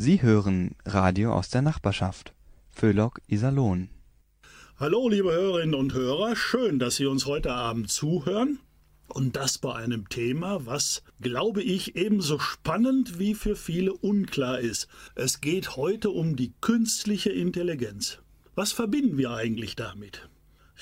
Sie hören Radio aus der Nachbarschaft. Föhlock Iserlohn. Hallo, liebe Hörerinnen und Hörer, schön, dass Sie uns heute Abend zuhören. Und das bei einem Thema, was, glaube ich, ebenso spannend wie für viele unklar ist. Es geht heute um die künstliche Intelligenz. Was verbinden wir eigentlich damit?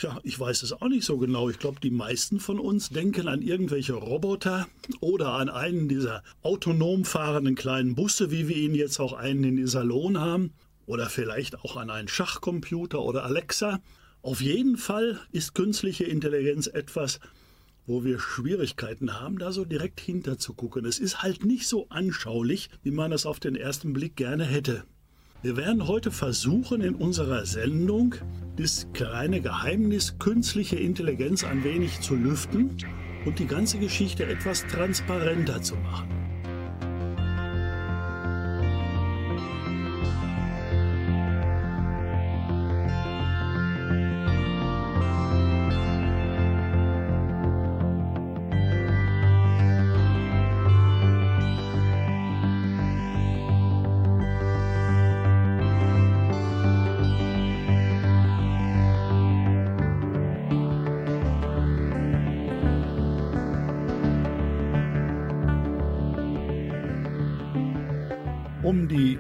Ja, ich weiß es auch nicht so genau. Ich glaube, die meisten von uns denken an irgendwelche Roboter oder an einen dieser autonom fahrenden kleinen Busse, wie wir ihn jetzt auch einen in Iserlohn haben. Oder vielleicht auch an einen Schachcomputer oder Alexa. Auf jeden Fall ist künstliche Intelligenz etwas, wo wir Schwierigkeiten haben, da so direkt hinter zu gucken. Es ist halt nicht so anschaulich, wie man es auf den ersten Blick gerne hätte. Wir werden heute versuchen, in unserer Sendung das kleine Geheimnis künstliche Intelligenz ein wenig zu lüften und die ganze Geschichte etwas transparenter zu machen.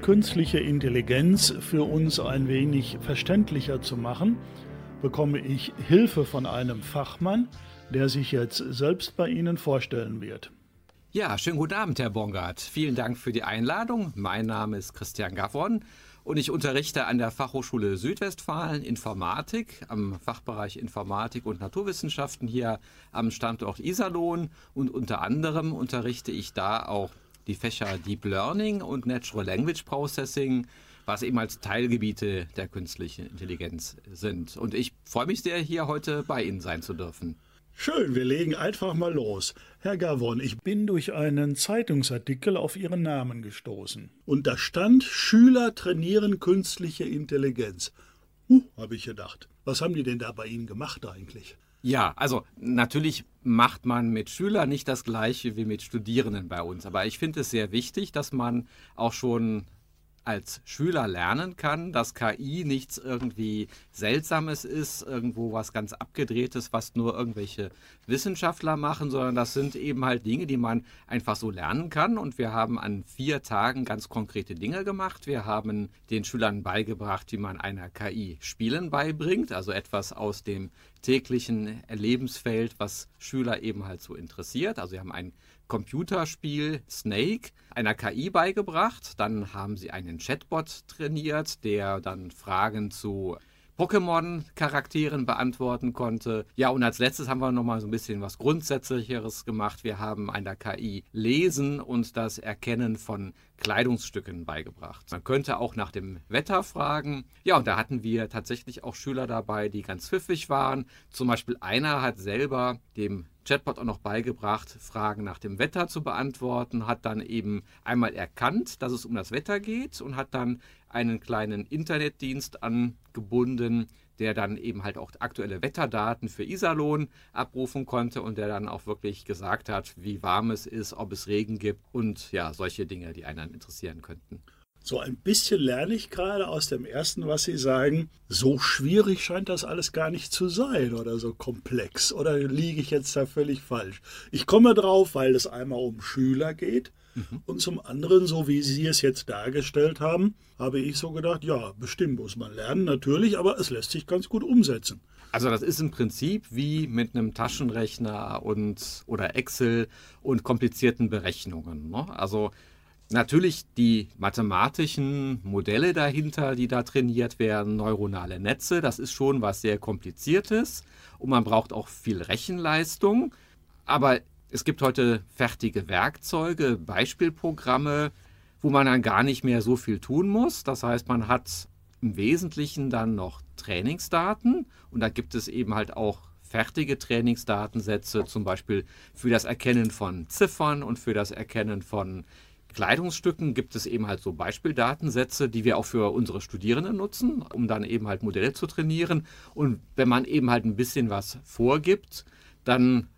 Künstliche Intelligenz für uns ein wenig verständlicher zu machen, bekomme ich Hilfe von einem Fachmann, der sich jetzt selbst bei Ihnen vorstellen wird. Ja, schönen guten Abend, Herr Bongard. Vielen Dank für die Einladung. Mein Name ist Christian Gavron und ich unterrichte an der Fachhochschule Südwestfalen Informatik am Fachbereich Informatik und Naturwissenschaften hier am Standort Iserlohn und unter anderem unterrichte ich da auch die Fächer Deep Learning und Natural Language Processing, was eben als Teilgebiete der künstlichen Intelligenz sind. Und ich freue mich sehr, hier heute bei Ihnen sein zu dürfen. Schön, wir legen einfach mal los. Herr Gavon, ich bin durch einen Zeitungsartikel auf Ihren Namen gestoßen. Und da stand, Schüler trainieren künstliche Intelligenz. Huh, habe ich gedacht. Was haben die denn da bei Ihnen gemacht eigentlich? Ja, also natürlich macht man mit Schülern nicht das gleiche wie mit Studierenden bei uns. Aber ich finde es sehr wichtig, dass man auch schon als Schüler lernen kann, dass KI nichts irgendwie Seltsames ist, irgendwo was ganz Abgedrehtes, was nur irgendwelche Wissenschaftler machen, sondern das sind eben halt Dinge, die man einfach so lernen kann. Und wir haben an vier Tagen ganz konkrete Dinge gemacht. Wir haben den Schülern beigebracht, wie man einer KI Spielen beibringt, also etwas aus dem täglichen Lebensfeld, was Schüler eben halt so interessiert. Also wir haben ein Computerspiel Snake einer KI beigebracht. Dann haben sie einen Chatbot trainiert, der dann Fragen zu Pokémon-Charakteren beantworten konnte. Ja, und als letztes haben wir nochmal so ein bisschen was Grundsätzlicheres gemacht. Wir haben einer KI Lesen und das Erkennen von Kleidungsstücken beigebracht. Man könnte auch nach dem Wetter fragen. Ja, und da hatten wir tatsächlich auch Schüler dabei, die ganz pfiffig waren. Zum Beispiel einer hat selber dem Chatbot auch noch beigebracht, Fragen nach dem Wetter zu beantworten, hat dann eben einmal erkannt, dass es um das Wetter geht und hat dann einen kleinen Internetdienst angebunden, der dann eben halt auch aktuelle Wetterdaten für Iserlohn abrufen konnte und der dann auch wirklich gesagt hat, wie warm es ist, ob es Regen gibt und ja, solche Dinge, die einen interessieren könnten. So ein bisschen lerne ich gerade aus dem ersten, was Sie sagen. So schwierig scheint das alles gar nicht zu sein oder so komplex. Oder liege ich jetzt da völlig falsch? Ich komme drauf, weil es einmal um Schüler geht. Mhm. Und zum anderen, so wie Sie es jetzt dargestellt haben, habe ich so gedacht, ja, bestimmt muss man lernen, natürlich, aber es lässt sich ganz gut umsetzen. Also das ist im Prinzip wie mit einem Taschenrechner und oder Excel und komplizierten Berechnungen. Ne? Also Natürlich die mathematischen Modelle dahinter, die da trainiert werden, neuronale Netze, das ist schon was sehr kompliziertes und man braucht auch viel Rechenleistung. Aber es gibt heute fertige Werkzeuge, Beispielprogramme, wo man dann gar nicht mehr so viel tun muss. Das heißt, man hat im Wesentlichen dann noch Trainingsdaten und da gibt es eben halt auch fertige Trainingsdatensätze, zum Beispiel für das Erkennen von Ziffern und für das Erkennen von Kleidungsstücken gibt es eben halt so Beispieldatensätze, die wir auch für unsere Studierenden nutzen, um dann eben halt Modelle zu trainieren. Und wenn man eben halt ein bisschen was vorgibt, dann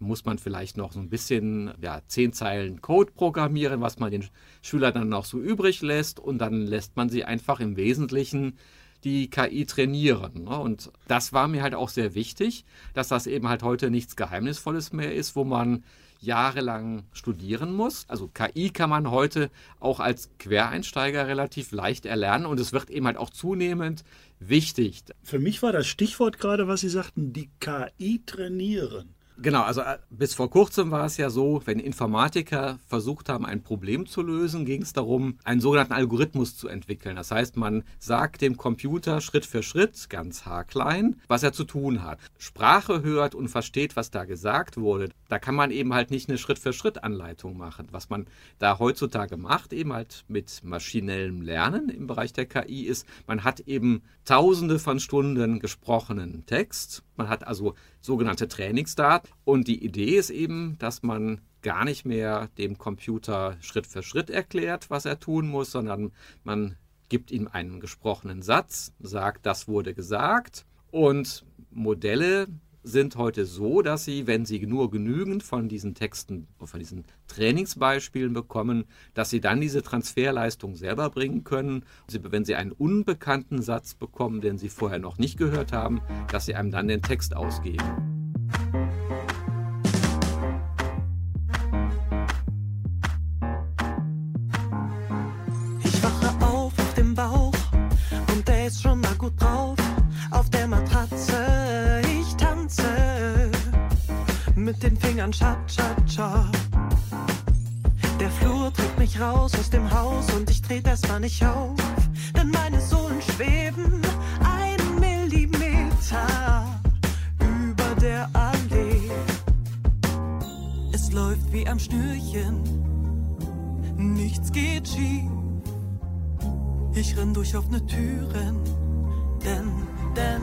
muss man vielleicht noch so ein bisschen ja, zehn Zeilen Code programmieren, was man den Schülern dann noch so übrig lässt und dann lässt man sie einfach im Wesentlichen die KI trainieren. Ne? Und das war mir halt auch sehr wichtig, dass das eben halt heute nichts Geheimnisvolles mehr ist, wo man jahrelang studieren muss. Also KI kann man heute auch als Quereinsteiger relativ leicht erlernen und es wird eben halt auch zunehmend wichtig. Für mich war das Stichwort gerade, was Sie sagten, die KI trainieren. Genau, also äh, bis vor kurzem war es ja so, wenn Informatiker versucht haben, ein Problem zu lösen, ging es darum, einen sogenannten Algorithmus zu entwickeln. Das heißt, man sagt dem Computer Schritt für Schritt, ganz haarklein, was er zu tun hat. Sprache hört und versteht, was da gesagt wurde. Da kann man eben halt nicht eine Schritt-für-Schritt-Anleitung machen. Was man da heutzutage macht, eben halt mit maschinellem Lernen im Bereich der KI, ist, man hat eben tausende von Stunden gesprochenen Text. Man hat also sogenannte Trainingsdaten. Und die Idee ist eben, dass man gar nicht mehr dem Computer Schritt für Schritt erklärt, was er tun muss, sondern man gibt ihm einen gesprochenen Satz, sagt, das wurde gesagt. Und Modelle sind heute so, dass sie, wenn sie nur genügend von diesen Texten, von diesen Trainingsbeispielen bekommen, dass sie dann diese Transferleistung selber bringen können. wenn sie einen unbekannten Satz bekommen, den sie vorher noch nicht gehört haben, dass sie einem dann den Text ausgeben. Mit den Fingern Cha-Cha-Cha. Der Flur trägt mich raus aus dem Haus und ich trete erstmal nicht auf, denn meine Sohlen schweben einen Millimeter über der Allee. Es läuft wie am Schnürchen, nichts geht schief. Ich renn durch offene Türen, denn, denn,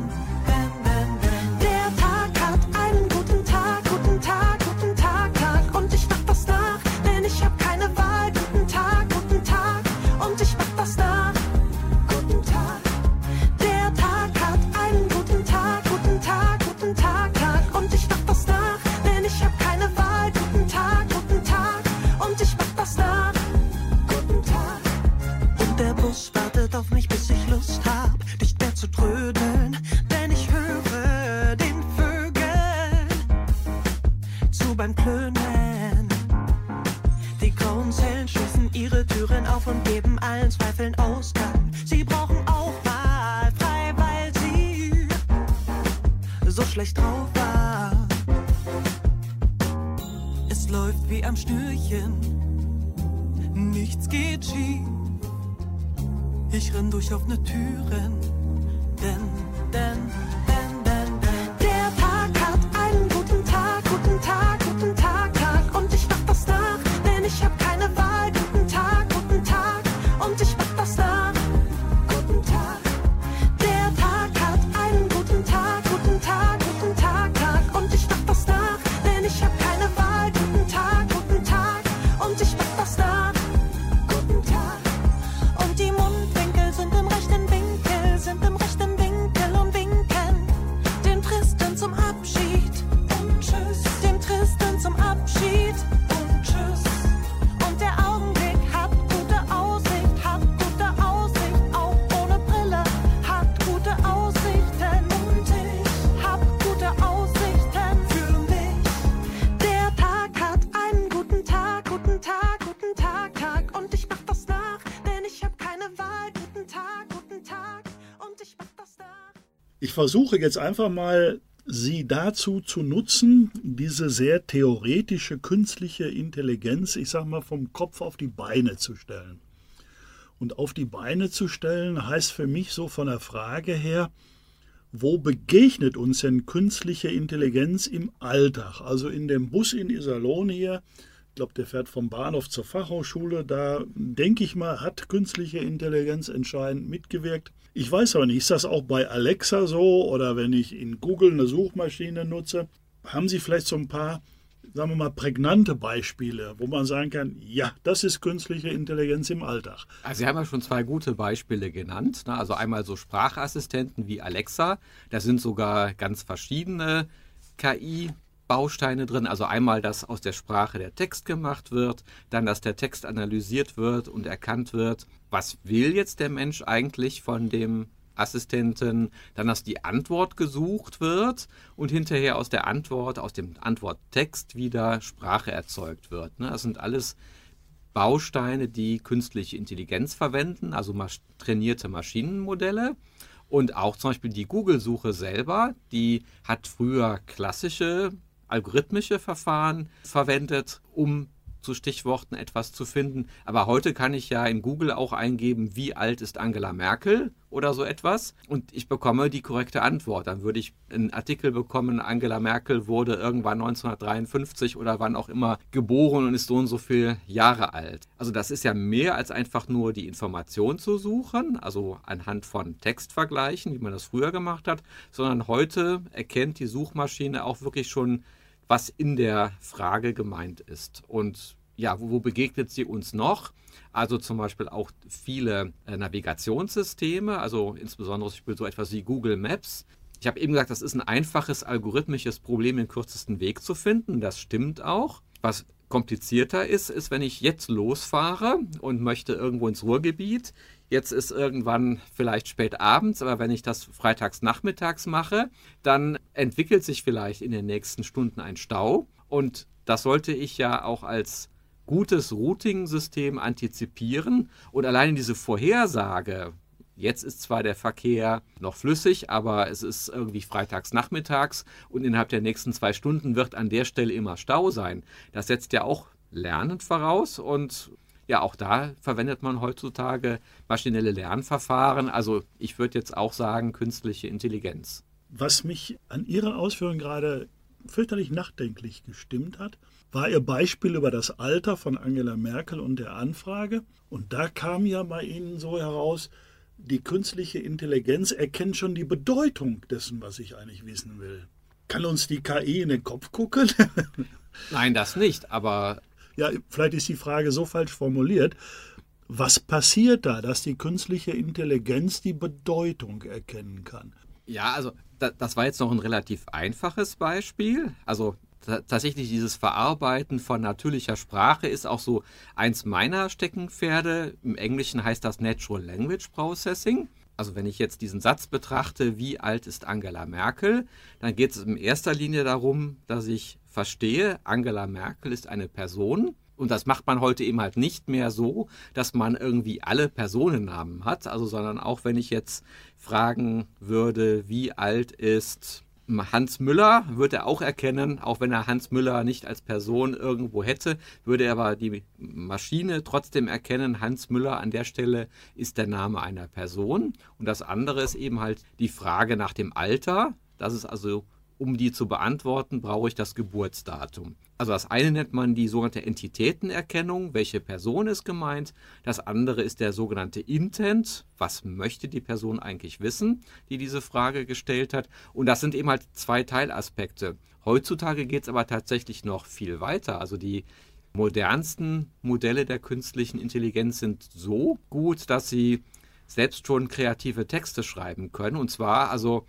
Ich versuche jetzt einfach mal, Sie dazu zu nutzen, diese sehr theoretische künstliche Intelligenz, ich sag mal, vom Kopf auf die Beine zu stellen. Und auf die Beine zu stellen heißt für mich so von der Frage her, wo begegnet uns denn künstliche Intelligenz im Alltag? Also in dem Bus in Iserlohn hier, ich glaube, der fährt vom Bahnhof zur Fachhochschule, da denke ich mal, hat künstliche Intelligenz entscheidend mitgewirkt. Ich weiß aber nicht, ist das auch bei Alexa so oder wenn ich in Google eine Suchmaschine nutze? Haben Sie vielleicht so ein paar, sagen wir mal, prägnante Beispiele, wo man sagen kann, ja, das ist künstliche Intelligenz im Alltag? Also Sie haben ja schon zwei gute Beispiele genannt. Ne? Also einmal so Sprachassistenten wie Alexa. Da sind sogar ganz verschiedene KI Bausteine drin. Also einmal, dass aus der Sprache der Text gemacht wird, dann, dass der Text analysiert wird und erkannt wird. Was will jetzt der Mensch eigentlich von dem Assistenten, dann, dass die Antwort gesucht wird und hinterher aus der Antwort, aus dem Antworttext wieder Sprache erzeugt wird. Ne? Das sind alles Bausteine, die künstliche Intelligenz verwenden, also trainierte Maschinenmodelle. Und auch zum Beispiel die Google-Suche selber, die hat früher klassische algorithmische Verfahren verwendet, um zu Stichworten etwas zu finden. Aber heute kann ich ja in Google auch eingeben, wie alt ist Angela Merkel oder so etwas und ich bekomme die korrekte Antwort. Dann würde ich einen Artikel bekommen, Angela Merkel wurde irgendwann 1953 oder wann auch immer geboren und ist so und so viele Jahre alt. Also das ist ja mehr als einfach nur die Information zu suchen, also anhand von Textvergleichen, wie man das früher gemacht hat, sondern heute erkennt die Suchmaschine auch wirklich schon was in der Frage gemeint ist. Und ja, wo, wo begegnet sie uns noch? Also zum Beispiel auch viele äh, Navigationssysteme, also insbesondere so etwas wie Google Maps. Ich habe eben gesagt, das ist ein einfaches algorithmisches Problem, den kürzesten Weg zu finden. Das stimmt auch. Was komplizierter ist, ist, wenn ich jetzt losfahre und möchte irgendwo ins Ruhrgebiet. Jetzt ist irgendwann vielleicht spät abends, aber wenn ich das freitags nachmittags mache, dann entwickelt sich vielleicht in den nächsten Stunden ein Stau. Und das sollte ich ja auch als gutes Routing-System antizipieren. Und allein diese Vorhersage, Jetzt ist zwar der Verkehr noch flüssig, aber es ist irgendwie freitags nachmittags und innerhalb der nächsten zwei Stunden wird an der Stelle immer Stau sein. Das setzt ja auch Lernen voraus und ja, auch da verwendet man heutzutage maschinelle Lernverfahren. Also ich würde jetzt auch sagen künstliche Intelligenz. Was mich an Ihrer Ausführung gerade fürchterlich nachdenklich gestimmt hat, war Ihr Beispiel über das Alter von Angela Merkel und der Anfrage. Und da kam ja bei Ihnen so heraus, die künstliche Intelligenz erkennt schon die Bedeutung dessen, was ich eigentlich wissen will. Kann uns die KI in den Kopf gucken? Nein, das nicht, aber. Ja, vielleicht ist die Frage so falsch formuliert. Was passiert da, dass die künstliche Intelligenz die Bedeutung erkennen kann? Ja, also das war jetzt noch ein relativ einfaches Beispiel. Also tatsächlich dieses Verarbeiten von natürlicher Sprache ist auch so eins meiner Steckenpferde. Im Englischen heißt das Natural Language Processing. Also wenn ich jetzt diesen Satz betrachte, wie alt ist Angela Merkel, dann geht es in erster Linie darum, dass ich verstehe, Angela Merkel ist eine Person. Und das macht man heute eben halt nicht mehr so, dass man irgendwie alle Personennamen hat, also sondern auch wenn ich jetzt fragen würde, wie alt ist Hans Müller würde er auch erkennen, auch wenn er Hans Müller nicht als Person irgendwo hätte, würde er aber die Maschine trotzdem erkennen, Hans Müller an der Stelle ist der Name einer Person. Und das andere ist eben halt die Frage nach dem Alter. Das ist also um die zu beantworten, brauche ich das Geburtsdatum. Also das eine nennt man die sogenannte Entitätenerkennung, welche Person ist gemeint. Das andere ist der sogenannte Intent, was möchte die Person eigentlich wissen, die diese Frage gestellt hat. Und das sind eben halt zwei Teilaspekte. Heutzutage geht es aber tatsächlich noch viel weiter. Also die modernsten Modelle der künstlichen Intelligenz sind so gut, dass sie selbst schon kreative Texte schreiben können. Und zwar also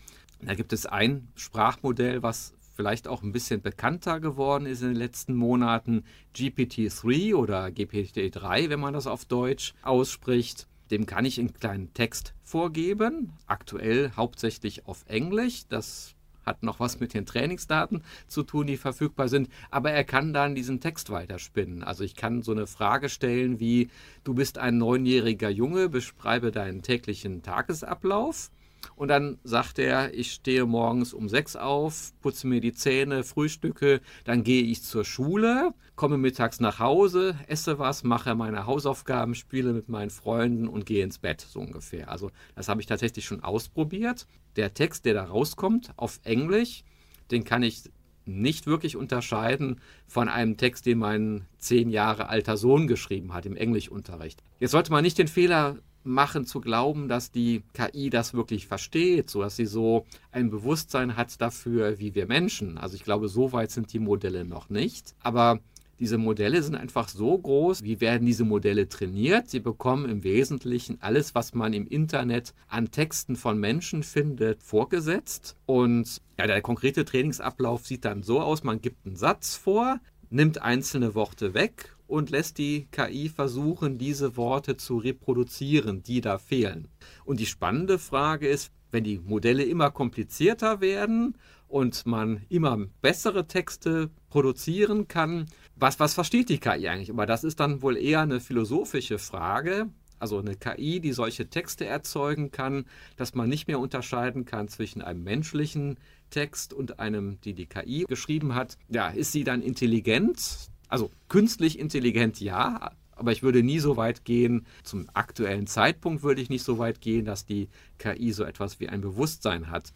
da gibt es ein Sprachmodell, was vielleicht auch ein bisschen bekannter geworden ist in den letzten Monaten, GPT-3 oder GPT-3, wenn man das auf Deutsch ausspricht. Dem kann ich einen kleinen Text vorgeben, aktuell hauptsächlich auf Englisch. Das hat noch was mit den Trainingsdaten zu tun, die verfügbar sind, aber er kann dann diesen Text weiterspinnen. Also ich kann so eine Frage stellen wie, du bist ein neunjähriger Junge, beschreibe deinen täglichen Tagesablauf. Und dann sagt er, ich stehe morgens um sechs auf, putze mir die Zähne, frühstücke, dann gehe ich zur Schule, komme mittags nach Hause, esse was, mache meine Hausaufgaben, spiele mit meinen Freunden und gehe ins Bett, so ungefähr. Also das habe ich tatsächlich schon ausprobiert. Der Text, der da rauskommt auf Englisch, den kann ich nicht wirklich unterscheiden von einem Text, den mein zehn Jahre alter Sohn geschrieben hat im Englischunterricht. Jetzt sollte man nicht den Fehler machen zu glauben, dass die KI das wirklich versteht, so dass sie so ein Bewusstsein hat dafür wie wir Menschen. Also ich glaube, so weit sind die Modelle noch nicht. Aber Diese Modelle sind einfach so groß. Wie werden diese Modelle trainiert? Sie bekommen im Wesentlichen alles, was man im Internet an Texten von Menschen findet, vorgesetzt. Und ja, der konkrete Trainingsablauf sieht dann so aus, man gibt einen Satz vor, nimmt einzelne Worte weg und lässt die KI versuchen, diese Worte zu reproduzieren, die da fehlen. Und die spannende Frage ist, wenn die Modelle immer komplizierter werden und man immer bessere Texte produzieren kann, was, was versteht die KI eigentlich? Aber das ist dann wohl eher eine philosophische Frage. Also eine KI, die solche Texte erzeugen kann, dass man nicht mehr unterscheiden kann zwischen einem menschlichen Text und einem, die die KI geschrieben hat. Ja, ist sie dann intelligent? Also künstlich intelligent ja, aber ich würde nie so weit gehen, zum aktuellen Zeitpunkt würde ich nicht so weit gehen, dass die KI so etwas wie ein Bewusstsein hat.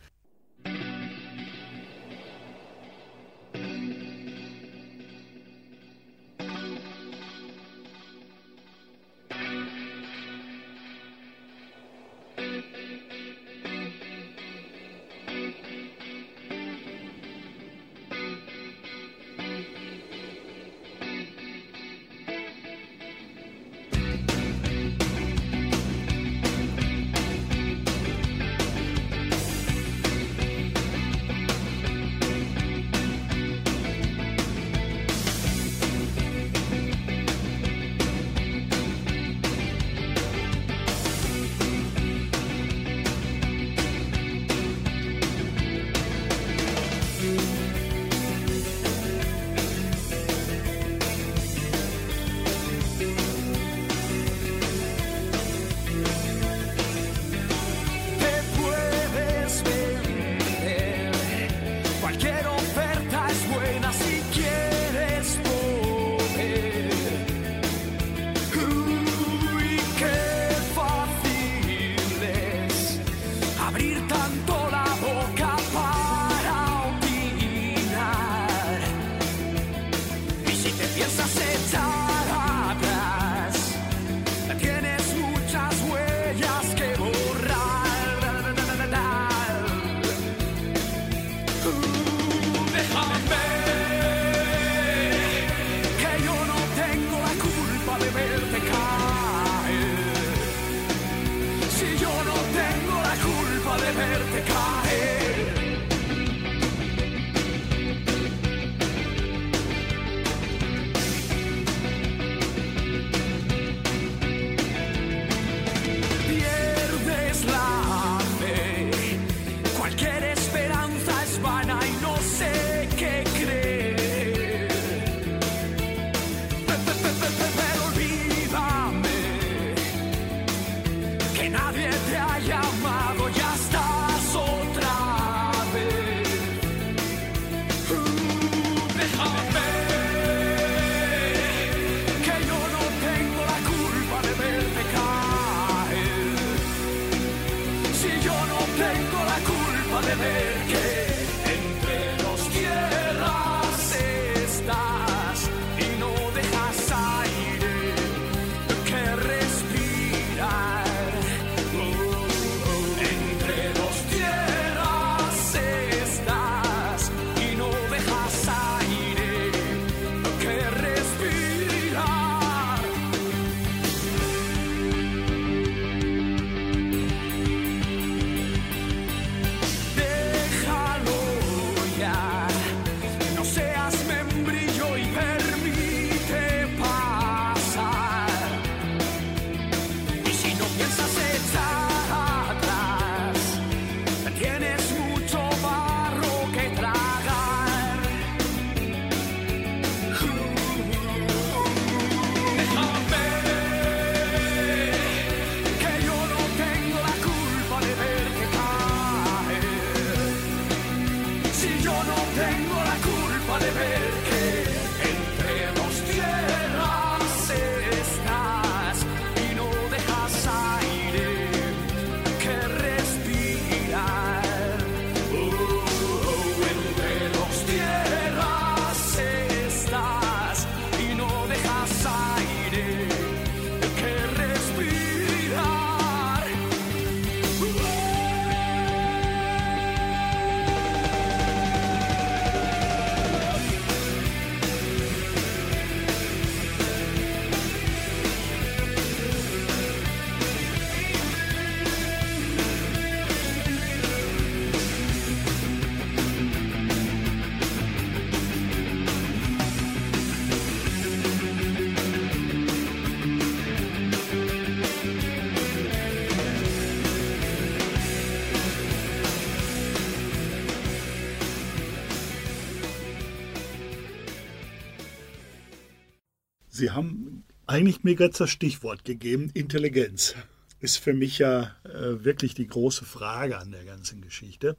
Sie haben eigentlich mir gerade das Stichwort gegeben, Intelligenz. Ist für mich ja äh, wirklich die große Frage an der ganzen Geschichte.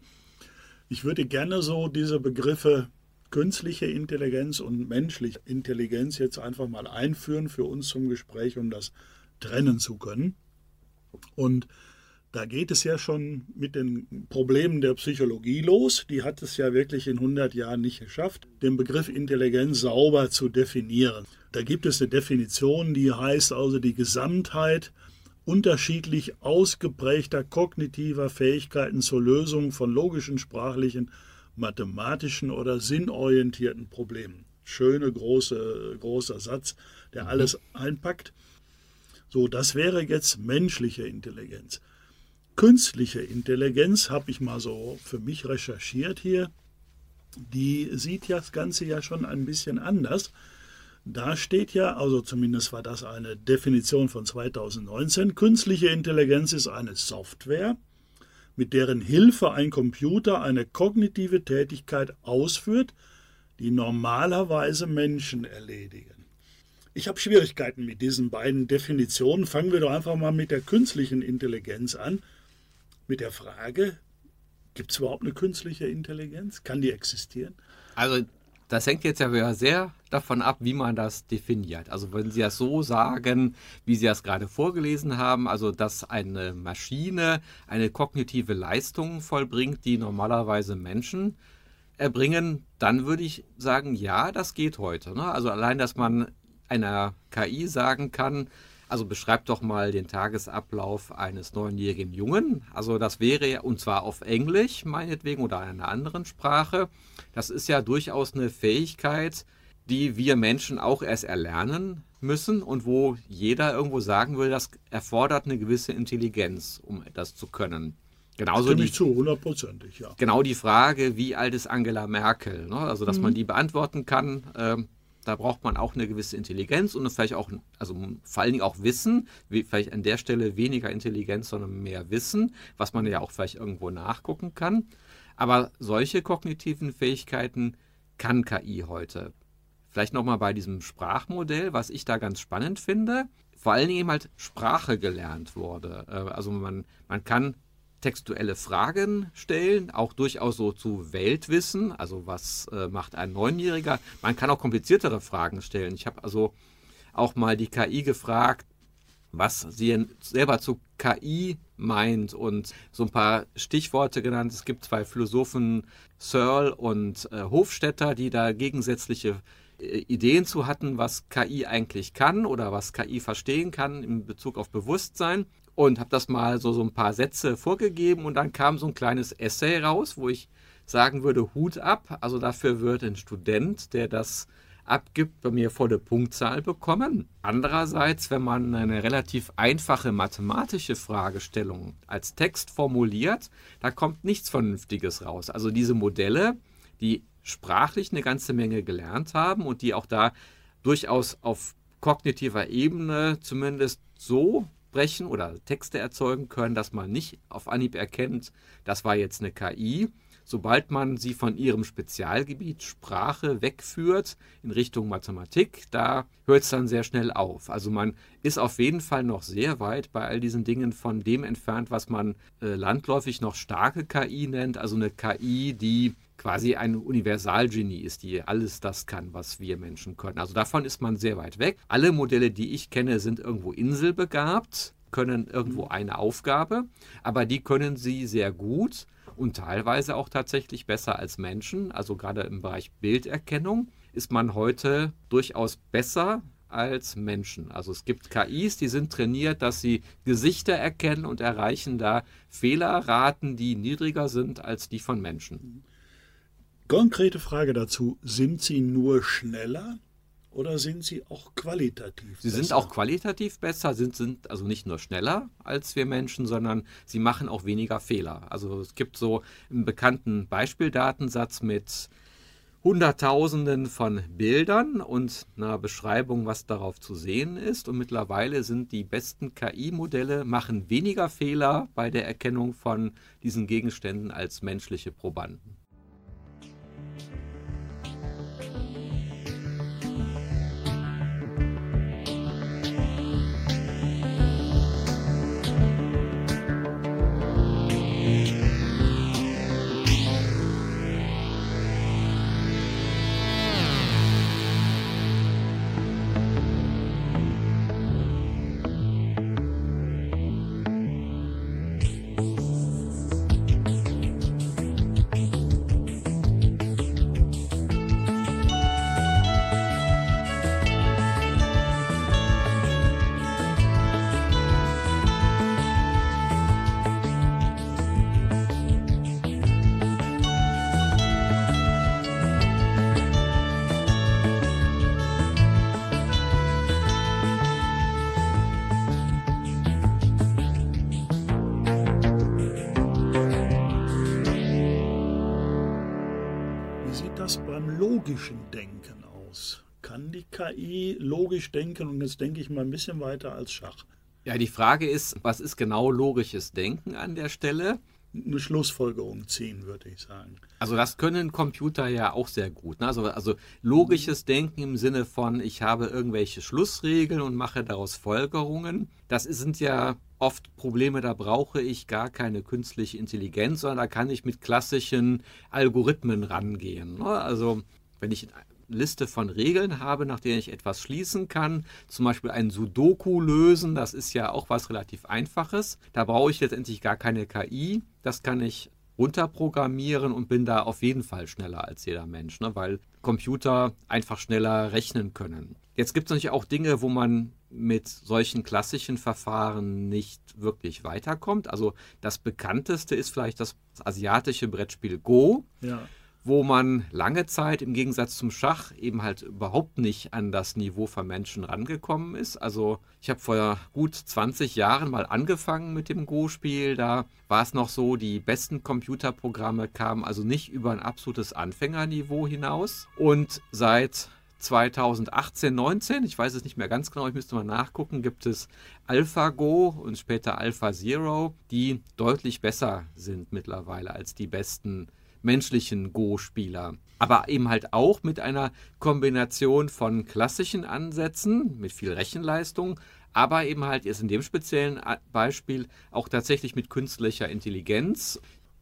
Ich würde gerne so diese Begriffe künstliche Intelligenz und menschliche Intelligenz jetzt einfach mal einführen für uns zum Gespräch, um das trennen zu können. Und da geht es ja schon mit den Problemen der Psychologie los. Die hat es ja wirklich in 100 Jahren nicht geschafft, den Begriff Intelligenz sauber zu definieren. Da gibt es eine Definition, die heißt also die Gesamtheit unterschiedlich ausgeprägter kognitiver Fähigkeiten zur Lösung von logischen, sprachlichen, mathematischen oder sinnorientierten Problemen. Schöne große großer Satz, der mhm. alles einpackt. So, das wäre jetzt menschliche Intelligenz. Künstliche Intelligenz habe ich mal so für mich recherchiert hier. Die sieht ja das Ganze ja schon ein bisschen anders. Da steht ja, also zumindest war das eine Definition von 2019, künstliche Intelligenz ist eine Software, mit deren Hilfe ein Computer eine kognitive Tätigkeit ausführt, die normalerweise Menschen erledigen. Ich habe Schwierigkeiten mit diesen beiden Definitionen. Fangen wir doch einfach mal mit der künstlichen Intelligenz an. Mit der Frage, gibt es überhaupt eine künstliche Intelligenz? Kann die existieren? Also das hängt jetzt ja sehr davon ab, wie man das definiert. Also wenn Sie das so sagen, wie Sie das gerade vorgelesen haben, also dass eine Maschine eine kognitive Leistung vollbringt, die normalerweise Menschen erbringen, dann würde ich sagen, ja, das geht heute. Ne? Also allein, dass man einer KI sagen kann, also beschreibt doch mal den Tagesablauf eines neunjährigen Jungen. Also das wäre, und zwar auf Englisch meinetwegen oder einer anderen Sprache. Das ist ja durchaus eine Fähigkeit, die wir Menschen auch erst erlernen müssen und wo jeder irgendwo sagen will, das erfordert eine gewisse Intelligenz, um das zu können. Genauso die, zu, hundertprozentig, ja. Genau die Frage, wie alt ist Angela Merkel? Ne? Also, dass mhm. man die beantworten kann. Ähm, da braucht man auch eine gewisse Intelligenz und vielleicht auch, also vor allen Dingen auch Wissen, vielleicht an der Stelle weniger Intelligenz, sondern mehr Wissen, was man ja auch vielleicht irgendwo nachgucken kann. Aber solche kognitiven Fähigkeiten kann KI heute. Vielleicht nochmal bei diesem Sprachmodell, was ich da ganz spannend finde, vor allen Dingen halt Sprache gelernt wurde. Äh, also man, man kann textuelle Fragen stellen, auch durchaus so zu Weltwissen. Also was äh, macht ein Neunjähriger? Man kann auch kompliziertere Fragen stellen. Ich habe also auch mal die KI gefragt, was sie selber zu KI meint und so ein paar Stichworte genannt. Es gibt zwei Philosophen, Searle und äh, Hofstetter, die da gegensätzliche äh, Ideen zu hatten, was KI eigentlich kann oder was KI verstehen kann in Bezug auf Bewusstsein und habe das mal so, so ein paar Sätze vorgegeben und dann kam so ein kleines Essay raus, wo ich sagen würde, Hut ab. Also dafür wird ein Student, der das abgibt, bei mir volle Punktzahl bekommen. Andererseits, wenn man eine relativ einfache mathematische Fragestellung als Text formuliert, da kommt nichts Vernünftiges raus. Also diese Modelle, die sprachlich eine ganze Menge gelernt haben und die auch da durchaus auf kognitiver Ebene zumindest so sprechen oder Texte erzeugen können, dass man nicht auf Anhieb erkennt, das war jetzt eine KI. Sobald man sie von ihrem Spezialgebiet Sprache wegführt in Richtung Mathematik, da hört es dann sehr schnell auf. Also man ist auf jeden Fall noch sehr weit bei all diesen Dingen von dem entfernt, was man äh, landläufig noch starke KI nennt. Also eine KI, die quasi ein Universalgenie ist, die alles das kann, was wir Menschen können. Also davon ist man sehr weit weg. Alle Modelle, die ich kenne, sind irgendwo inselbegabt, können irgendwo mhm. eine Aufgabe, aber die können sie sehr gut und teilweise auch tatsächlich besser als Menschen. Also gerade im Bereich Bilderkennung ist man heute durchaus besser als Menschen. Also es gibt KIs, die sind trainiert, dass sie Gesichter erkennen und erreichen da Fehlerraten, die niedriger sind als die von Menschen. Konkrete Frage dazu, sind Sie nur schneller oder sind sie auch qualitativ Sie besser? sind auch qualitativ besser, sind, sind also nicht nur schneller als wir Menschen, sondern sie machen auch weniger Fehler. Also es gibt so einen bekannten Beispieldatensatz mit Hunderttausenden von Bildern und einer Beschreibung, was darauf zu sehen ist. Und mittlerweile sind die besten KI-Modelle, machen weniger Fehler bei der Erkennung von diesen Gegenständen als menschliche Probanden. KI logisch denken? Und jetzt denke ich mal ein bisschen weiter als Schach. Ja, die Frage ist, was ist genau logisches Denken an der Stelle? Eine Schlussfolgerung ziehen, würde ich sagen. Also das können Computer ja auch sehr gut. Ne? Also, also logisches Denken im Sinne von, ich habe irgendwelche Schlussregeln und mache daraus Folgerungen. Das sind ja oft Probleme, da brauche ich gar keine künstliche Intelligenz, sondern da kann ich mit klassischen Algorithmen rangehen. Ne? Also wenn ich Liste von Regeln habe, nach denen ich etwas schließen kann. Zum Beispiel ein Sudoku lösen, das ist ja auch was relativ Einfaches. Da brauche ich letztendlich gar keine KI. Das kann ich runterprogrammieren und bin da auf jeden Fall schneller als jeder Mensch, ne? weil Computer einfach schneller rechnen können. Jetzt gibt es natürlich auch Dinge, wo man mit solchen klassischen Verfahren nicht wirklich weiterkommt. Also das bekannteste ist vielleicht das asiatische Brettspiel Go. Ja wo man lange Zeit im Gegensatz zum Schach eben halt überhaupt nicht an das Niveau von Menschen rangekommen ist. Also ich habe vor gut 20 Jahren mal angefangen mit dem Go-Spiel. Da war es noch so, die besten Computerprogramme kamen also nicht über ein absolutes Anfängerniveau hinaus. Und seit 2018, 19, ich weiß es nicht mehr ganz genau, ich müsste mal nachgucken, gibt es AlphaGo und später AlphaZero, die deutlich besser sind mittlerweile als die besten menschlichen Go-Spieler. Aber eben halt auch mit einer Kombination von klassischen Ansätzen, mit viel Rechenleistung, aber eben halt jetzt in dem speziellen Beispiel auch tatsächlich mit künstlicher Intelligenz.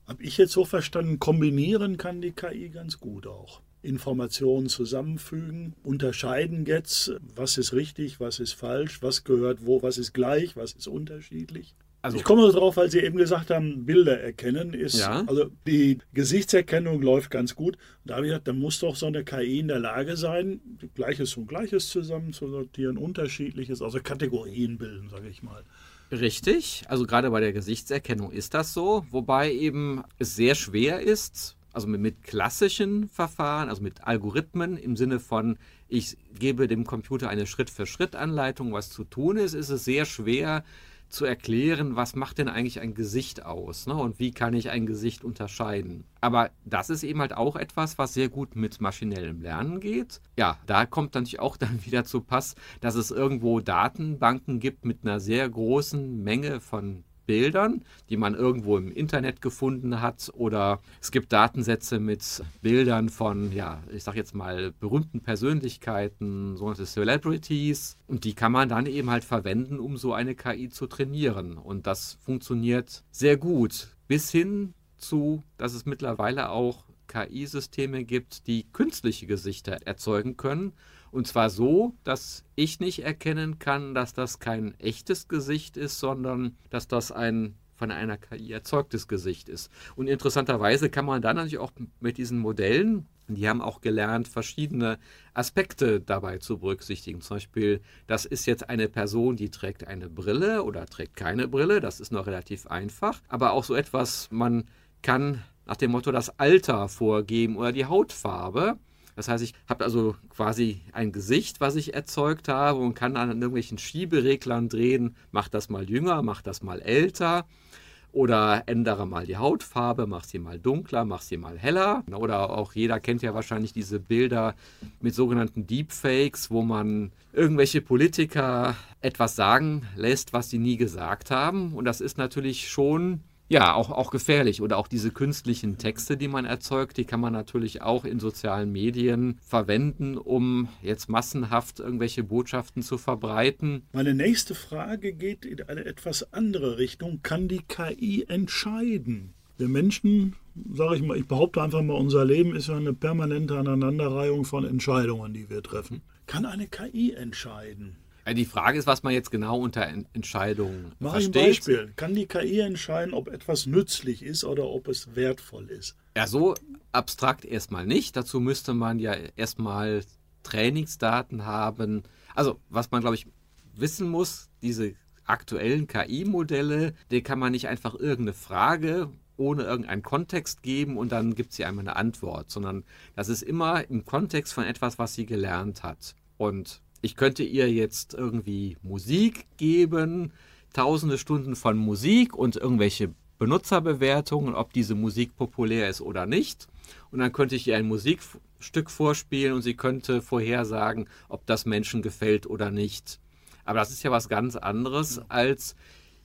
Habe ich jetzt so verstanden, kombinieren kann die KI ganz gut auch. Informationen zusammenfügen, unterscheiden jetzt, was ist richtig, was ist falsch, was gehört wo, was ist gleich, was ist unterschiedlich. Also, ich komme darauf, weil Sie eben gesagt haben, Bilder erkennen ist, ja. also die Gesichtserkennung läuft ganz gut. Da habe ich gedacht, da muss doch so eine KI in der Lage sein, Gleiches und Gleiches zusammen zu sortieren, Unterschiedliches, also Kategorien bilden, sage ich mal. Richtig, also gerade bei der Gesichtserkennung ist das so, wobei eben es sehr schwer ist, also mit, mit klassischen Verfahren, also mit Algorithmen im Sinne von, ich gebe dem Computer eine Schritt-für-Schritt-Anleitung, was zu tun ist, ist es sehr schwer, zu erklären, was macht denn eigentlich ein Gesicht aus ne? und wie kann ich ein Gesicht unterscheiden. Aber das ist eben halt auch etwas, was sehr gut mit maschinellem Lernen geht. Ja, da kommt natürlich auch dann wieder zu Pass, dass es irgendwo Datenbanken gibt mit einer sehr großen Menge von Bildern, die man irgendwo im Internet gefunden hat. Oder es gibt Datensätze mit Bildern von, ja, ich sag jetzt mal, berühmten Persönlichkeiten, sogenannte Celebrities. Und die kann man dann eben halt verwenden, um so eine KI zu trainieren. Und das funktioniert sehr gut. Bis hin zu, dass es mittlerweile auch KI-Systeme gibt, die künstliche Gesichter erzeugen können und zwar so, dass ich nicht erkennen kann, dass das kein echtes Gesicht ist, sondern dass das ein von einer KI erzeugtes Gesicht ist. Und interessanterweise kann man dann natürlich auch mit diesen Modellen, die haben auch gelernt, verschiedene Aspekte dabei zu berücksichtigen. Zum Beispiel, das ist jetzt eine Person, die trägt eine Brille oder trägt keine Brille. Das ist noch relativ einfach. Aber auch so etwas, man kann nach dem Motto das Alter vorgeben oder die Hautfarbe. Das heißt, ich habe also quasi ein Gesicht, was ich erzeugt habe und kann an irgendwelchen Schiebereglern drehen, mach das mal jünger, mach das mal älter oder ändere mal die Hautfarbe, mach sie mal dunkler, mach sie mal heller. Oder auch jeder kennt ja wahrscheinlich diese Bilder mit sogenannten Deepfakes, wo man irgendwelche Politiker etwas sagen lässt, was sie nie gesagt haben. Und das ist natürlich schon ja, auch, auch gefährlich. Oder auch diese künstlichen Texte, die man erzeugt, die kann man natürlich auch in sozialen Medien verwenden, um jetzt massenhaft irgendwelche Botschaften zu verbreiten. Meine nächste Frage geht in eine etwas andere Richtung. Kann die KI entscheiden? Wir Menschen, sage ich mal, ich behaupte einfach mal, unser Leben ist ja eine permanente Aneinanderreihung von Entscheidungen, die wir treffen. Kann eine KI entscheiden? Die Frage ist, was man jetzt genau unter Entscheidungen Mach versteht. ein Beispiel. Kann die KI entscheiden, ob etwas nützlich ist oder ob es wertvoll ist? Ja, so abstrakt erstmal nicht. Dazu müsste man ja erstmal Trainingsdaten haben. Also, was man, glaube ich, wissen muss, diese aktuellen KI-Modelle, die kann man nicht einfach irgendeine Frage ohne irgendeinen Kontext geben und dann gibt sie einmal eine Antwort, sondern das ist immer im Kontext von etwas, was sie gelernt hat. Und ich könnte ihr jetzt irgendwie Musik geben, tausende Stunden von Musik und irgendwelche Benutzerbewertungen, ob diese Musik populär ist oder nicht. Und dann könnte ich ihr ein Musik Stück vorspielen und sie könnte vorhersagen, ob das Menschen gefällt oder nicht. Aber das ist ja was ganz anderes als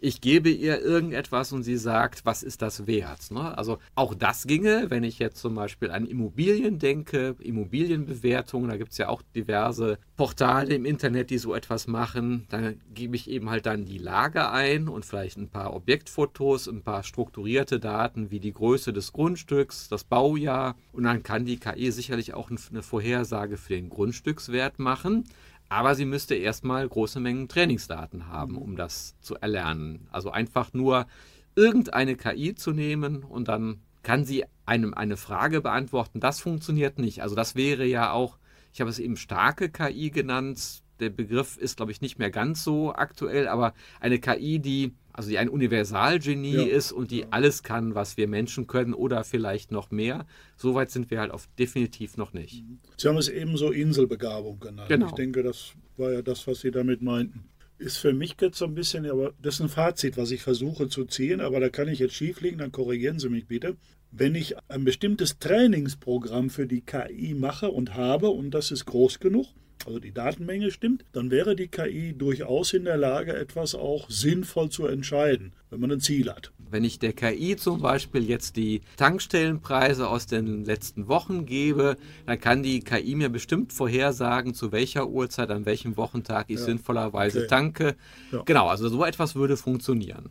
ich gebe ihr irgendetwas und sie sagt, was ist das wert? Ne? Also auch das ginge, wenn ich jetzt zum Beispiel an Immobilien denke, Immobilienbewertungen, da gibt es ja auch diverse Portale im Internet, die so etwas machen. Da gebe ich eben halt dann die Lage ein und vielleicht ein paar Objektfotos, ein paar strukturierte Daten wie die Größe des Grundstücks, das Baujahr und dann kann die KI sicherlich auch eine Vorhersage für den Grundstückswert machen. Aber sie müsste erstmal große Mengen Trainingsdaten haben, um das zu erlernen. Also einfach nur irgendeine KI zu nehmen und dann kann sie einem eine Frage beantworten. Das funktioniert nicht. Also das wäre ja auch, ich habe es eben starke KI genannt. Der Begriff ist, glaube ich, nicht mehr ganz so aktuell, aber eine KI, die also die ein Universalgenie ja. ist und die alles kann, was wir Menschen können oder vielleicht noch mehr. Soweit sind wir halt auf definitiv noch nicht. Sie haben es eben so Inselbegabung genannt. Genau. Ich denke, das war ja das, was Sie damit meinten. Ist für mich jetzt so ein bisschen, aber das ist ein Fazit, was ich versuche zu ziehen, aber da kann ich jetzt schief liegen, dann korrigieren Sie mich bitte. Wenn ich ein bestimmtes Trainingsprogramm für die KI mache und habe und das ist groß genug, also die Datenmenge stimmt, dann wäre die KI durchaus in der Lage, etwas auch sinnvoll zu entscheiden, wenn man ein Ziel hat. Wenn ich der KI zum Beispiel jetzt die Tankstellenpreise aus den letzten Wochen gebe, dann kann die KI mir bestimmt vorhersagen, zu welcher Uhrzeit, an welchem Wochentag ich ja. sinnvollerweise okay. tanke. Ja. Genau, also so etwas würde funktionieren.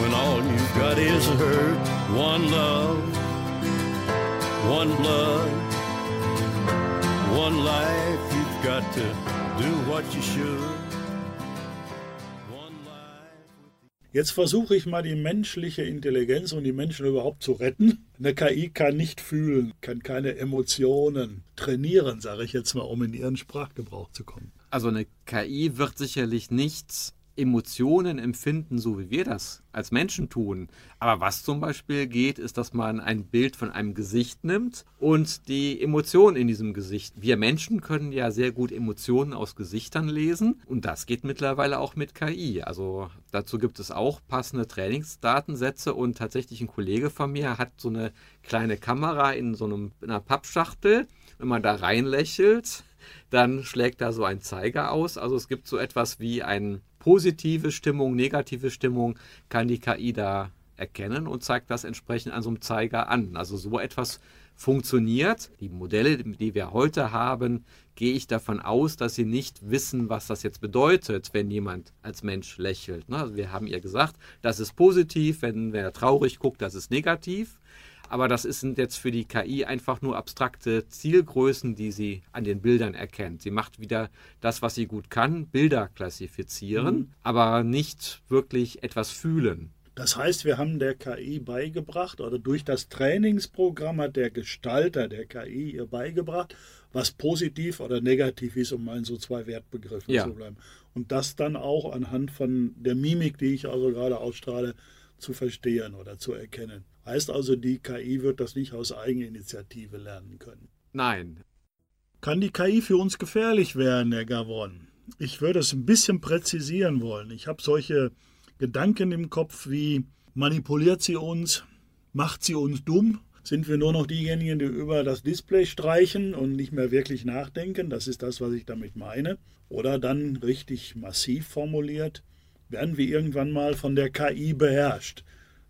When all you've got is hurt, one love, one blood, one life. You've got to do what you should. Jetzt versuche ich mal die menschliche Intelligenz und die Menschen überhaupt zu retten. Eine KI kann nicht fühlen, kann keine Emotionen trainieren, sage ich jetzt mal, um in ihren Sprachgebrauch zu kommen. Also eine KI wird sicherlich nichts Emotionen empfinden, so wie wir das als Menschen tun. Aber was zum Beispiel geht, ist, dass man ein Bild von einem Gesicht nimmt und die Emotionen in diesem Gesicht. Wir Menschen können ja sehr gut Emotionen aus Gesichtern lesen und das geht mittlerweile auch mit KI. Also dazu gibt es auch passende Trainingsdatensätze und tatsächlich ein Kollege von mir hat so eine kleine Kamera in so einem, in einer Pappschachtel. Wenn man da reinlächelt, dann schlägt da so ein Zeiger aus. Also es gibt so etwas wie ein positive Stimmung, negative Stimmung kann die KI da erkennen und zeigt das entsprechend an so einem Zeiger an. Also so etwas funktioniert. Die Modelle, die wir heute haben, gehe ich davon aus, dass sie nicht wissen, was das jetzt bedeutet, wenn jemand als Mensch lächelt. Ne? Also wir haben ihr gesagt, das ist positiv, wenn wer traurig guckt, das ist negativ. Aber das sind jetzt für die KI einfach nur abstrakte Zielgrößen, die sie an den Bildern erkennt. Sie macht wieder das, was sie gut kann, Bilder klassifizieren, mhm. aber nicht wirklich etwas fühlen. Das heißt, wir haben der KI beigebracht oder durch das Trainingsprogramm hat der Gestalter der KI ihr beigebracht, was positiv oder negativ ist, um mal in so zwei Wertbegriffen ja. zu bleiben. Und das dann auch anhand von der Mimik, die ich also gerade ausstrahle, zu verstehen oder zu erkennen. Heißt also, die KI wird das nicht aus Eigeninitiative lernen können. Nein. Kann die KI für uns gefährlich werden, Herr Gavon? Ich würde es ein bisschen präzisieren wollen. Ich habe solche Gedanken im Kopf wie, manipuliert sie uns? Macht sie uns dumm? Sind wir nur noch diejenigen, die über das Display streichen und nicht mehr wirklich nachdenken? Das ist das, was ich damit meine. Oder dann richtig massiv formuliert, werden wir irgendwann mal von der KI beherrscht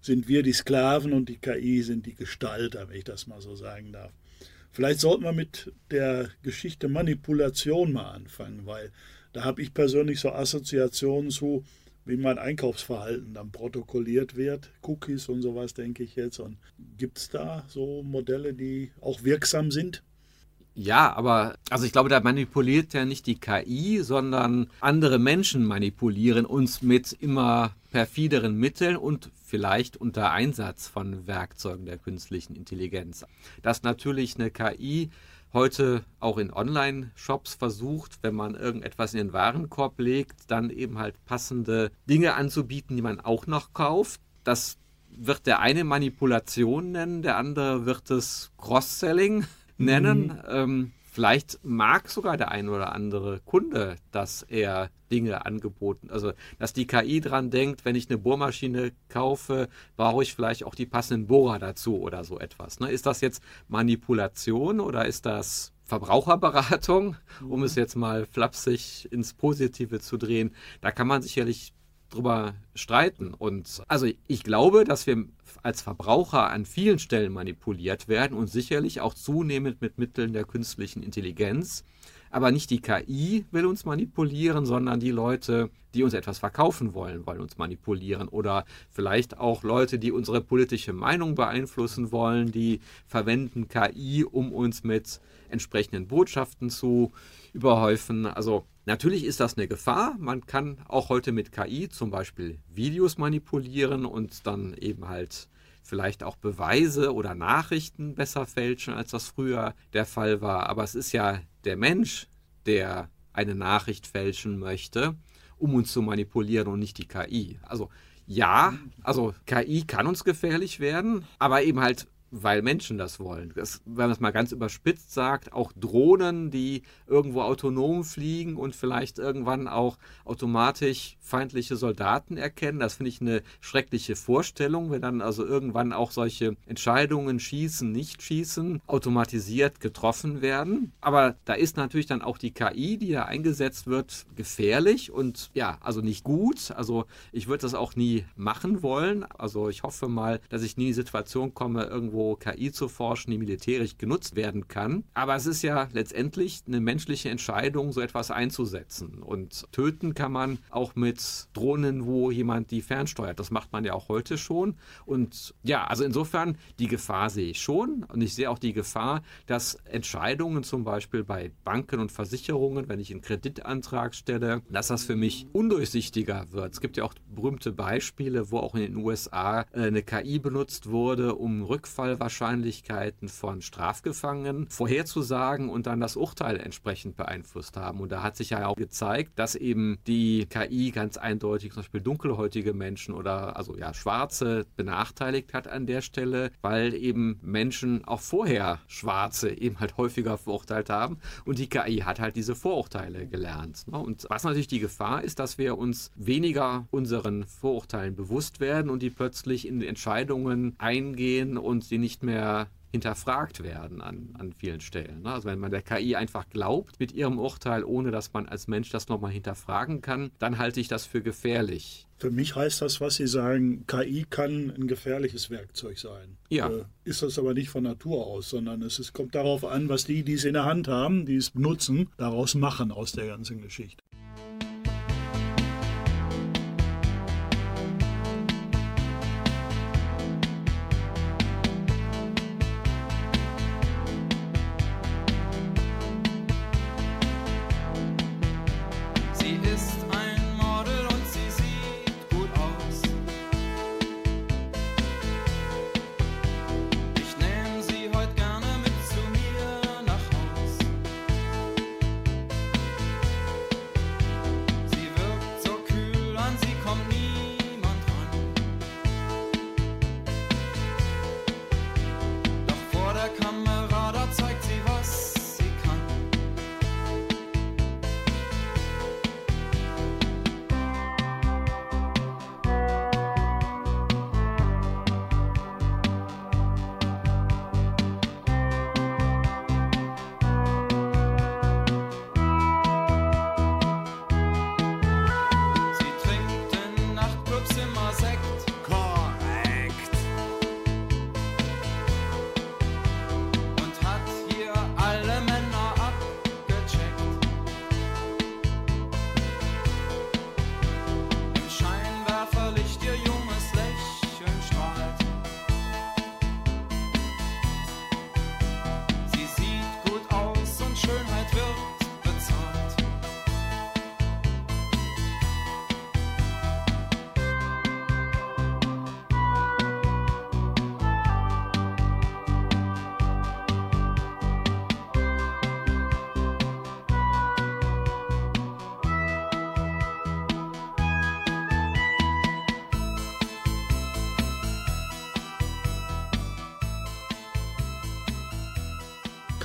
sind wir die Sklaven und die KI sind die Gestalter, wenn ich das mal so sagen darf. Vielleicht sollten wir mit der Geschichte Manipulation mal anfangen, weil da habe ich persönlich so Assoziationen zu, wie mein Einkaufsverhalten dann protokolliert wird, Cookies und sowas, denke ich jetzt. Und gibt es da so Modelle, die auch wirksam sind? Ja, aber also ich glaube, da manipuliert ja nicht die KI, sondern andere Menschen manipulieren uns mit immer perfideren Mitteln und vielleicht unter Einsatz von Werkzeugen der künstlichen Intelligenz. Dass natürlich eine KI heute auch in Online-Shops versucht, wenn man irgendetwas in den Warenkorb legt, dann eben halt passende Dinge anzubieten, die man auch noch kauft. Das wird der eine Manipulation nennen, der andere wird es Cross-Selling nennen. Mhm. Ähm, vielleicht mag sogar der ein oder andere Kunde, dass er Dinge angeboten, also dass die KI dran denkt, wenn ich eine Bohrmaschine kaufe, brauche ich vielleicht auch die passenden Bohrer dazu oder so etwas. Ne? Ist das jetzt Manipulation oder ist das Verbraucherberatung, um es jetzt mal flapsig ins Positive zu drehen? Da kann man sicherlich drüber streiten. Und also ich glaube, dass wir als Verbraucher an vielen Stellen manipuliert werden und sicherlich auch zunehmend mit Mitteln der künstlichen Intelligenz. Aber nicht die KI will uns manipulieren, sondern die Leute, die uns etwas verkaufen wollen, wollen uns manipulieren. Oder vielleicht auch Leute, die unsere politische Meinung beeinflussen wollen, die verwenden KI, um uns mit entsprechenden Botschaften zu überhäufen. Also natürlich ist das eine Gefahr. Man kann auch heute mit KI zum Beispiel Videos manipulieren und dann eben halt vielleicht auch Beweise oder Nachrichten besser fälschen, als das früher der Fall war. Aber es ist ja der Mensch, der eine Nachricht fälschen möchte, um uns zu manipulieren und nicht die KI. Also ja, also KI kann uns gefährlich werden, aber eben halt weil Menschen das wollen. Das, wenn man es mal ganz überspitzt sagt, auch Drohnen, die irgendwo autonom fliegen und vielleicht irgendwann auch automatisch feindliche Soldaten erkennen. Das finde ich eine schreckliche Vorstellung, wenn dann also irgendwann auch solche Entscheidungen, schießen, nicht schießen, automatisiert getroffen werden. Aber da ist natürlich dann auch die KI, die da eingesetzt wird, gefährlich und ja, also nicht gut. Also ich würde das auch nie machen wollen. Also ich hoffe mal, dass ich nie in die Situation komme, irgendwo KI zu forschen, die militärisch genutzt werden kann. Aber es ist ja letztendlich eine menschliche Entscheidung, so etwas einzusetzen. Und töten kann man auch mit Drohnen, wo jemand die fernsteuert. Das macht man ja auch heute schon. Und ja, also insofern, die Gefahr sehe ich schon. Und ich sehe auch die Gefahr, dass Entscheidungen zum Beispiel bei Banken und Versicherungen, wenn ich einen Kreditantrag stelle, dass das für mich undurchsichtiger wird. Es gibt ja auch berühmte Beispiele, wo auch in den USA äh, eine KI benutzt wurde, um Rückfallwahrscheinlichkeiten von Strafgefangenen vorherzusagen und dann das Urteil entsprechend beeinflusst haben. Und da hat sich ja auch gezeigt, dass eben die KI ganz eindeutig zum Beispiel dunkelhäutige Menschen oder also ja Schwarze benachteiligt hat an der Stelle, weil eben Menschen auch vorher Schwarze eben halt häufiger verurteilt haben und die KI hat halt diese Vorurteile gelernt. Ne? Und was natürlich die Gefahr ist, dass wir uns weniger unseren Vorurteilen bewusst werden und die plötzlich in Entscheidungen eingehen und sie nicht mehr hinterfragt werden an, an vielen Stellen. Ne? Also wenn man der KI einfach glaubt mit ihrem Urteil, ohne dass man als Mensch das nochmal hinterfragen kann, dann halte ich das für gefährlich. Für mich heißt das, was Sie sagen, KI kann ein gefährliches Werkzeug sein. Ja. Äh, ist das aber nicht von Natur aus, sondern es ist, kommt darauf an, was die, die es in der Hand haben, die es nutzen, daraus machen aus der ganzen Geschichte.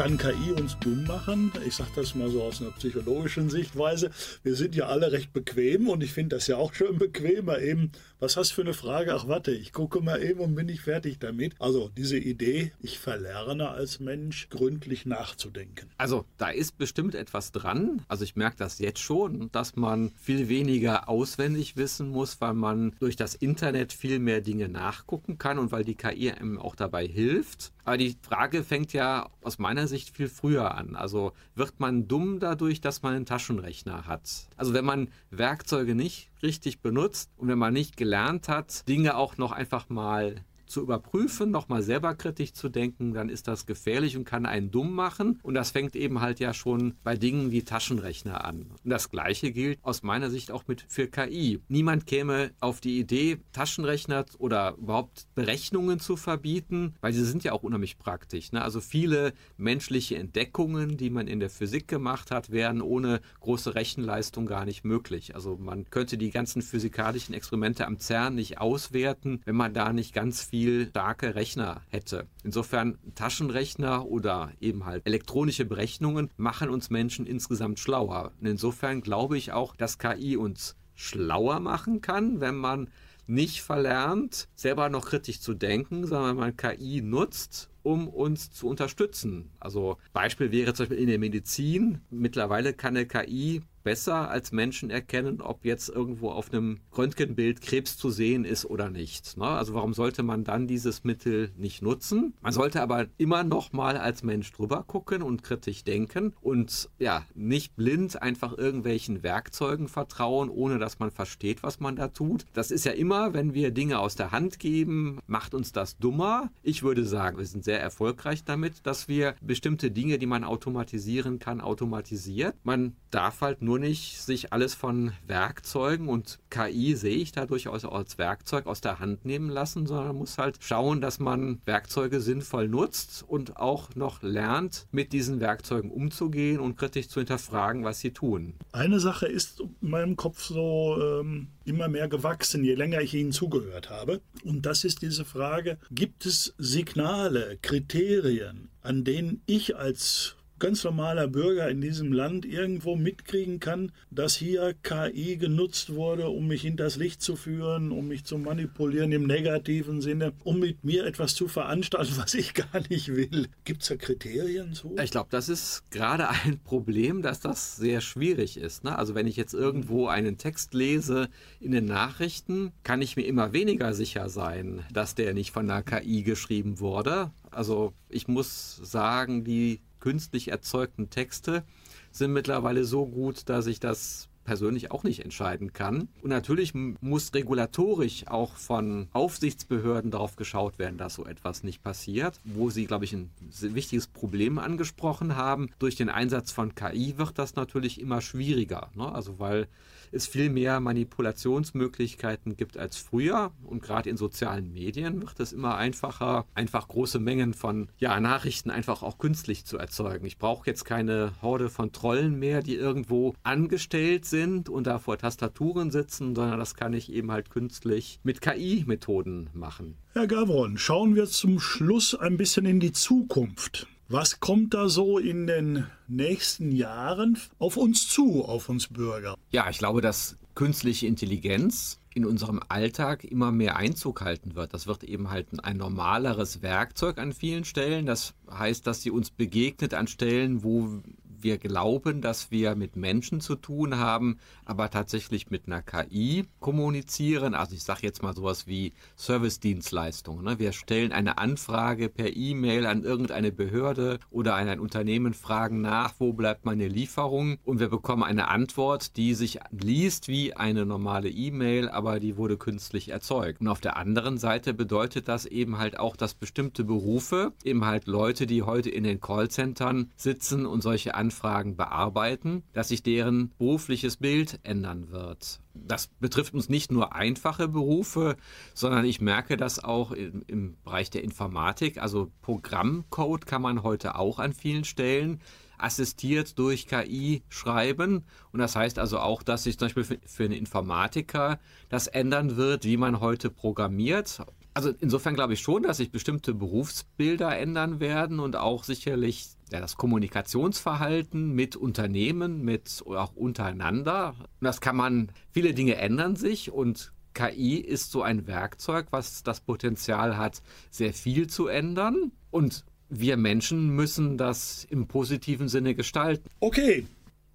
Kann KI uns dumm machen? Ich sage das mal so aus einer psychologischen Sichtweise. Wir sind ja alle recht bequem und ich finde das ja auch schön bequemer eben. Was hast du für eine Frage? Ach warte, ich gucke mal eben und bin ich fertig damit. Also diese Idee, ich verlerne als Mensch gründlich nachzudenken. Also da ist bestimmt etwas dran. Also ich merke das jetzt schon, dass man viel weniger auswendig wissen muss, weil man durch das Internet viel mehr Dinge nachgucken kann und weil die KI einem auch dabei hilft. Aber die Frage fängt ja aus meiner Sicht viel früher an. Also wird man dumm dadurch, dass man einen Taschenrechner hat? Also wenn man Werkzeuge nicht richtig benutzt und wenn man nicht gelernt hat, Dinge auch noch einfach mal zu überprüfen, nochmal selber kritisch zu denken, dann ist das gefährlich und kann einen dumm machen. Und das fängt eben halt ja schon bei Dingen wie Taschenrechner an. Und das Gleiche gilt aus meiner Sicht auch mit für KI. Niemand käme auf die Idee, Taschenrechner oder überhaupt Berechnungen zu verbieten, weil sie sind ja auch unheimlich praktisch. Ne? Also viele menschliche Entdeckungen, die man in der Physik gemacht hat, wären ohne große Rechenleistung gar nicht möglich. Also man könnte die ganzen physikalischen Experimente am CERN nicht auswerten, wenn man da nicht ganz viel viel starke Rechner hätte. Insofern Taschenrechner oder eben halt elektronische Berechnungen machen uns Menschen insgesamt schlauer. Und insofern glaube ich auch, dass KI uns schlauer machen kann, wenn man nicht verlernt, selber noch kritisch zu denken, sondern man KI nutzt, um uns zu unterstützen. Also Beispiel wäre zum Beispiel in der Medizin. Mittlerweile kann eine KI besser als Menschen erkennen, ob jetzt irgendwo auf einem Röntgenbild Krebs zu sehen ist oder nicht. Ne? Also warum sollte man dann dieses Mittel nicht nutzen? Man sollte aber immer noch mal als Mensch drüber gucken und kritisch denken und ja, nicht blind einfach irgendwelchen Werkzeugen vertrauen, ohne dass man versteht, was man da tut. Das ist ja immer, wenn wir Dinge aus der Hand geben, macht uns das dummer. Ich würde sagen, wir sind sehr erfolgreich damit, dass wir bestimmte Dinge, die man automatisieren kann, automatisiert. Man darf halt nur nicht sich alles von Werkzeugen und KI sehe ich da durchaus als Werkzeug aus der Hand nehmen lassen, sondern muss halt schauen, dass man Werkzeuge sinnvoll nutzt und auch noch lernt, mit diesen Werkzeugen umzugehen und kritisch zu hinterfragen, was sie tun. Eine Sache ist in meinem Kopf so ähm, immer mehr gewachsen, je länger ich Ihnen zugehört habe. Und das ist diese Frage, gibt es Signale, Kriterien, an denen ich als ganz normaler Bürger in diesem Land irgendwo mitkriegen kann, dass hier KI genutzt wurde, um mich hinters Licht zu führen, um mich zu manipulieren im negativen Sinne, um mit mir etwas zu veranstalten, was ich gar nicht will. Gibt es da Kriterien zu? Ich glaube, das ist gerade ein Problem, dass das sehr schwierig ist. Ne? Also wenn ich jetzt irgendwo einen Text lese in den Nachrichten, kann ich mir immer weniger sicher sein, dass der nicht von einer KI geschrieben wurde. Also ich muss sagen, die künstlich erzeugten Texte sind mittlerweile so gut, dass ich das persönlich auch nicht entscheiden kann. Und natürlich muss regulatorisch auch von Aufsichtsbehörden darauf geschaut werden, dass so etwas nicht passiert. Wo Sie, glaube ich, ein wichtiges Problem angesprochen haben. Durch den Einsatz von KI wird das natürlich immer schwieriger. Ne? Also weil es viel mehr Manipulationsmöglichkeiten gibt als früher. Und gerade in sozialen Medien wird es immer einfacher, einfach große Mengen von ja, Nachrichten einfach auch künstlich zu erzeugen. Ich brauche jetzt keine Horde von Trollen mehr, die irgendwo angestellt sind und da vor Tastaturen sitzen, sondern das kann ich eben halt künstlich mit KI-Methoden machen. Herr Gavron, schauen wir zum Schluss ein bisschen in die Zukunft. Was kommt da so in den nächsten Jahren auf uns zu, auf uns Bürger? Ja, ich glaube, dass künstliche Intelligenz in unserem Alltag immer mehr Einzug halten wird. Das wird eben halt ein normaleres Werkzeug an vielen Stellen. Das heißt, dass sie uns begegnet an Stellen, wo wir glauben, dass wir mit Menschen zu tun haben, aber tatsächlich mit einer KI kommunizieren. Also ich sage jetzt mal sowas wie Service-Dienstleistungen. Ne? Wir stellen eine Anfrage per E-Mail an irgendeine Behörde oder an ein Unternehmen, fragen nach, wo bleibt meine Lieferung und wir bekommen eine Antwort, die sich liest wie eine normale E-Mail, aber die wurde künstlich erzeugt. Und auf der anderen Seite bedeutet das eben halt auch, dass bestimmte Berufe, eben halt Leute, die heute in den Callcentern sitzen und solche Anfragen Anfragen bearbeiten, dass sich deren berufliches Bild ändern wird. Das betrifft uns nicht nur einfache Berufe, sondern ich merke das auch im, im Bereich der Informatik. Also Programmcode kann man heute auch an vielen Stellen assistiert durch KI schreiben. Und das heißt also auch, dass sich zum Beispiel für, für einen Informatiker das ändern wird, wie man heute programmiert. Also insofern glaube ich schon, dass sich bestimmte Berufsbilder ändern werden und auch sicherlich ja, das Kommunikationsverhalten mit Unternehmen, mit auch untereinander. Und das kann man, viele Dinge ändern sich und KI ist so ein Werkzeug, was das Potenzial hat, sehr viel zu ändern. Und wir Menschen müssen das im positiven Sinne gestalten. Okay,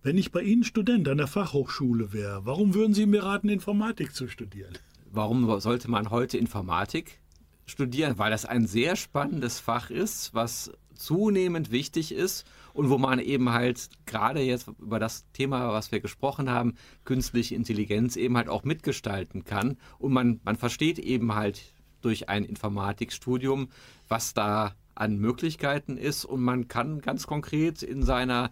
wenn ich bei Ihnen Student an der Fachhochschule wäre, warum würden Sie mir raten, Informatik zu studieren? Warum sollte man heute Informatik studieren? Weil das ein sehr spannendes Fach ist, was zunehmend wichtig ist und wo man eben halt gerade jetzt über das Thema, was wir gesprochen haben, künstliche Intelligenz eben halt auch mitgestalten kann. Und man, man versteht eben halt durch ein Informatikstudium, was da an Möglichkeiten ist und man kann ganz konkret in seiner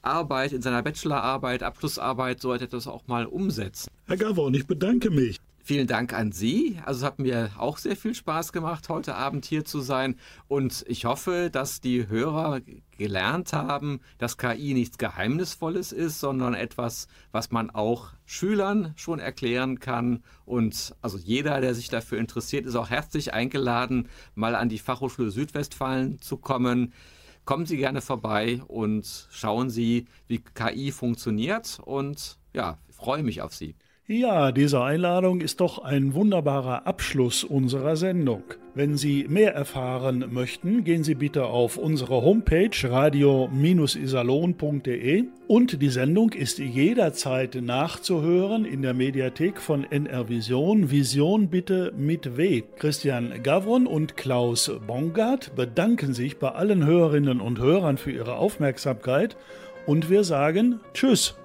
Arbeit, in seiner Bachelorarbeit, Abschlussarbeit so etwas auch mal umsetzen. Herr Gavon, ich bedanke mich. Vielen Dank an Sie. Also es hat mir auch sehr viel Spaß gemacht, heute Abend hier zu sein. Und ich hoffe, dass die Hörer gelernt haben, dass KI nichts Geheimnisvolles ist, sondern etwas, was man auch Schülern schon erklären kann. Und also jeder, der sich dafür interessiert, ist auch herzlich eingeladen, mal an die Fachhochschule Südwestfalen zu kommen. Kommen Sie gerne vorbei und schauen Sie, wie KI funktioniert. Und ja, ich freue mich auf Sie. Ja, diese Einladung ist doch ein wunderbarer Abschluss unserer Sendung. Wenn Sie mehr erfahren möchten, gehen Sie bitte auf unsere Homepage radio-isalon.de und die Sendung ist jederzeit nachzuhören in der Mediathek von NR Vision. Vision bitte mit W. Christian Gavron und Klaus Bongard bedanken sich bei allen Hörerinnen und Hörern für ihre Aufmerksamkeit und wir sagen Tschüss.